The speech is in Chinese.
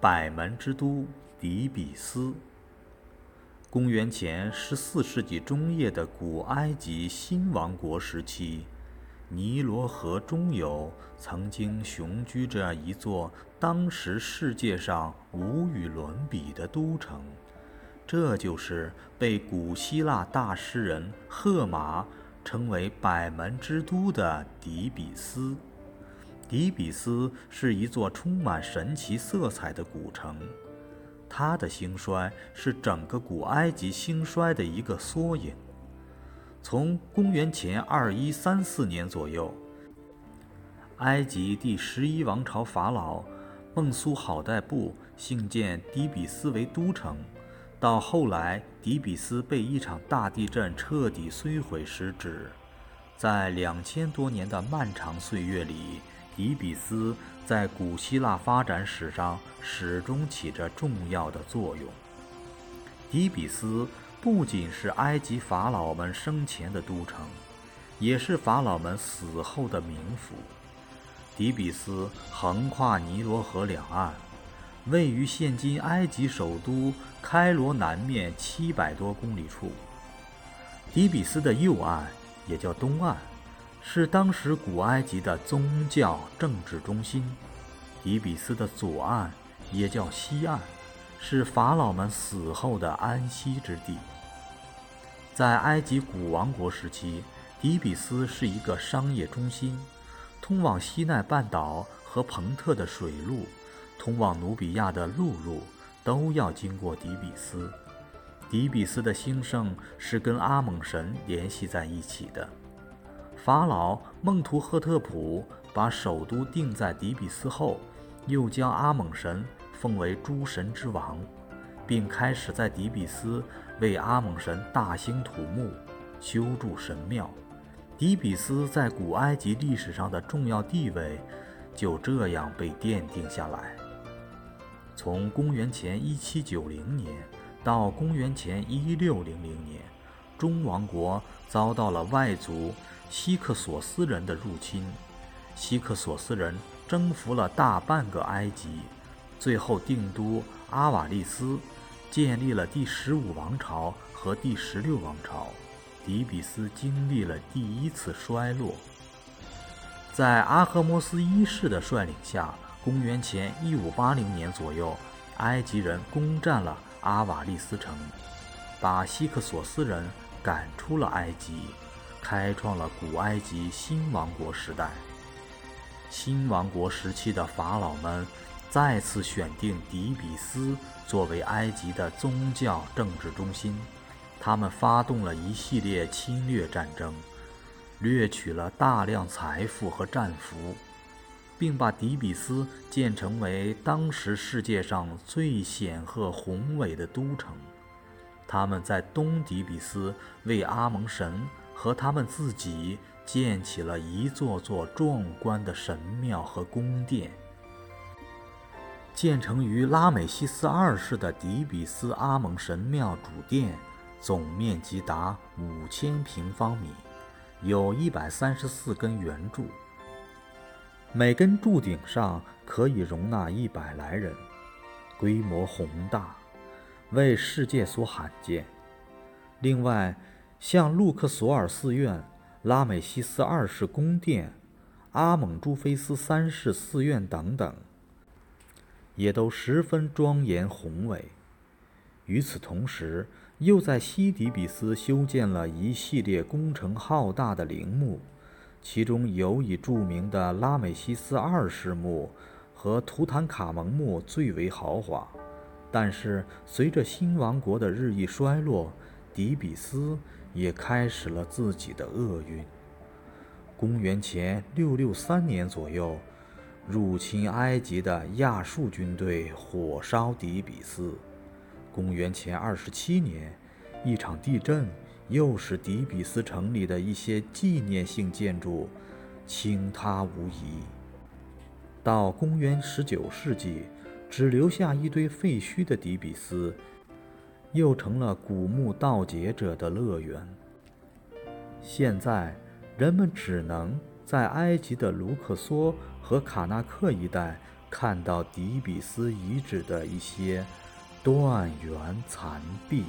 百门之都底比斯。公元前十四世纪中叶的古埃及新王国时期，尼罗河中游曾经雄居着一座当时世界上无与伦比的都城，这就是被古希腊大诗人荷马称为“百门之都”的底比斯。底比斯是一座充满神奇色彩的古城，它的兴衰是整个古埃及兴衰的一个缩影。从公元前二一三四年左右，埃及第十一王朝法老孟苏好代布兴建底比斯为都城，到后来底比斯被一场大地震彻底摧毁时止，在两千多年的漫长岁月里。底比斯在古希腊发展史上始终起着重要的作用。底比斯不仅是埃及法老们生前的都城，也是法老们死后的冥府。底比斯横跨尼罗河两岸，位于现今埃及首都开罗南面七百多公里处。底比斯的右岸也叫东岸。是当时古埃及的宗教政治中心，底比斯的左岸也叫西岸，是法老们死后的安息之地。在埃及古王国时期，底比斯是一个商业中心，通往西奈半岛和彭特的水路，通往努比亚的陆路，都要经过底比斯。底比斯的兴盛是跟阿蒙神联系在一起的。法老孟图赫特普把首都定在底比斯后，又将阿蒙神奉为诸神之王，并开始在底比斯为阿蒙神大兴土木、修筑神庙。底比斯在古埃及历史上的重要地位就这样被奠定下来。从公元前1790年到公元前1600年，中王国遭到了外族。希克索斯人的入侵，希克索斯人征服了大半个埃及，最后定都阿瓦利斯，建立了第十五王朝和第十六王朝。底比斯经历了第一次衰落。在阿赫摩斯一世的率领下，公元前一五八零年左右，埃及人攻占了阿瓦利斯城，把希克索斯人赶出了埃及。开创了古埃及新王国时代。新王国时期的法老们再次选定底比斯作为埃及的宗教政治中心，他们发动了一系列侵略战争，掠取了大量财富和战俘，并把底比斯建成为当时世界上最显赫宏伟的都城。他们在东底比斯为阿蒙神。和他们自己建起了一座座壮观的神庙和宫殿。建成于拉美西斯二世的底比斯阿蒙神庙主殿，总面积达五千平方米，有一百三十四根圆柱，每根柱顶上可以容纳一百来人，规模宏大，为世界所罕见。另外，像路克索尔寺院、拉美西斯二世宫殿、阿蒙朱菲斯三世寺院等等，也都十分庄严宏伟。与此同时，又在西底比斯修建了一系列工程浩大的陵墓，其中尤以著名的拉美西斯二世墓和图坦卡蒙墓最为豪华。但是，随着新王国的日益衰落，底比斯。也开始了自己的厄运。公元前六六三年左右，入侵埃及的亚述军队火烧底比斯。公元前二十七年，一场地震又使底比斯城里的一些纪念性建筑倾塌无疑。到公元十九世纪，只留下一堆废墟的底比斯。又成了古墓盗劫者的乐园。现在，人们只能在埃及的卢克索和卡纳克一带看到底比斯遗址的一些断垣残壁。